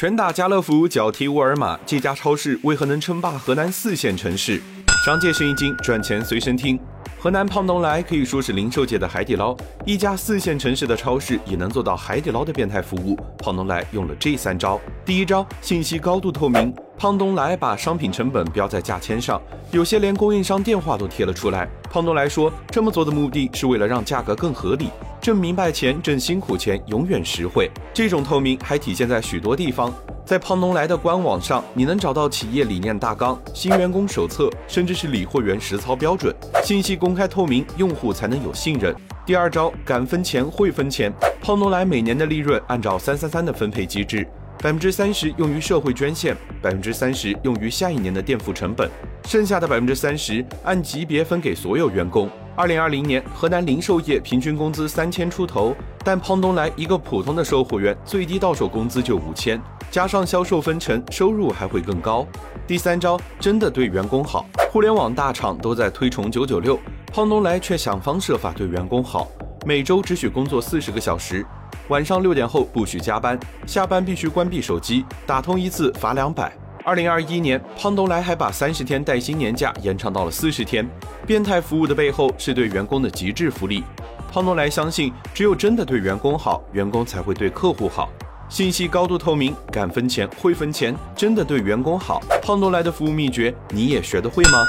拳打家乐福，脚踢沃尔玛，这家超市为何能称霸河南四线城市？商界生意经，赚钱随身听。河南胖东来可以说是零售界的海底捞，一家四线城市的超市也能做到海底捞的变态服务。胖东来用了这三招：第一招，信息高度透明。胖东来把商品成本标在价签上，有些连供应商电话都贴了出来。胖东来说，这么做的目的是为了让价格更合理。挣明白钱，挣辛苦钱，永远实惠。这种透明还体现在许多地方，在胖东来的官网上，你能找到企业理念大纲、新员工手册，甚至是理货员实操标准。信息公开透明，用户才能有信任。第二招，敢分钱会分钱。胖东来每年的利润按照三三三的分配机制。百分之三十用于社会捐献，百分之三十用于下一年的垫付成本，剩下的百分之三十按级别分给所有员工。二零二零年，河南零售业平均工资三千出头，但胖东来一个普通的售货员最低到手工资就五千，加上销售分成，收入还会更高。第三招真的对员工好，互联网大厂都在推崇九九六，胖东来却想方设法对员工好，每周只许工作四十个小时。晚上六点后不许加班，下班必须关闭手机，打通一次罚两百。二零二一年，胖东来还把三十天带薪年假延长到了四十天。变态服务的背后是对员工的极致福利。胖东来相信，只有真的对员工好，员工才会对客户好。信息高度透明，敢分钱会分钱，真的对员工好。胖东来的服务秘诀，你也学得会吗？